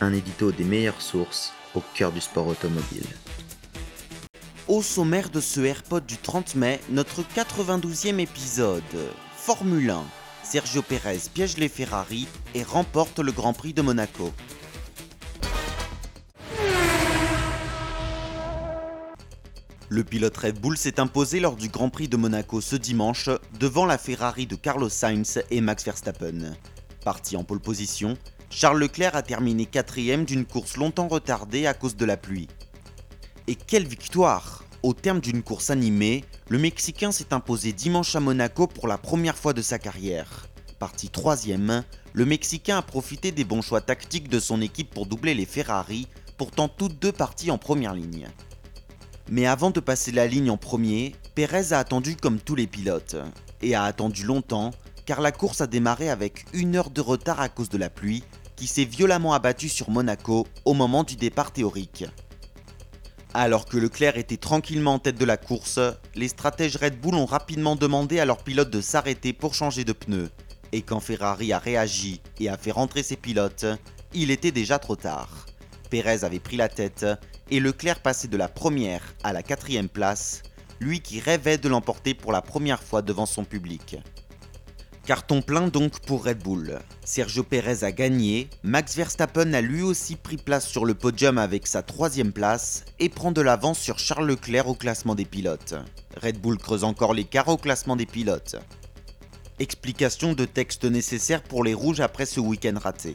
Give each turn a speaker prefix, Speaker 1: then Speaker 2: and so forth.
Speaker 1: Un édito des meilleures sources au cœur du sport automobile. Au sommaire de ce AirPod du 30 mai, notre 92e épisode. Formule 1. Sergio Perez piège les Ferrari et remporte le Grand Prix de Monaco. Le pilote Red Bull s'est imposé lors du Grand Prix de Monaco ce dimanche devant la Ferrari de Carlos Sainz et Max Verstappen. Parti en pole position, Charles Leclerc a terminé quatrième d'une course longtemps retardée à cause de la pluie. Et quelle victoire Au terme d'une course animée, le Mexicain s'est imposé dimanche à Monaco pour la première fois de sa carrière. Parti troisième, le Mexicain a profité des bons choix tactiques de son équipe pour doubler les Ferrari, pourtant toutes deux parties en première ligne. Mais avant de passer la ligne en premier, Perez a attendu comme tous les pilotes, et a attendu longtemps, car la course a démarré avec une heure de retard à cause de la pluie, qui s'est violemment abattue sur Monaco au moment du départ théorique. Alors que Leclerc était tranquillement en tête de la course, les stratèges Red Bull ont rapidement demandé à leurs pilotes de s'arrêter pour changer de pneus. Et quand Ferrari a réagi et a fait rentrer ses pilotes, il était déjà trop tard. Perez avait pris la tête et Leclerc passait de la première à la quatrième place, lui qui rêvait de l'emporter pour la première fois devant son public. Carton plein donc pour Red Bull. Sergio Perez a gagné, Max Verstappen a lui aussi pris place sur le podium avec sa troisième place et prend de l'avance sur Charles Leclerc au classement des pilotes. Red Bull creuse encore l'écart au classement des pilotes. Explication de texte nécessaire pour les rouges après ce week-end raté.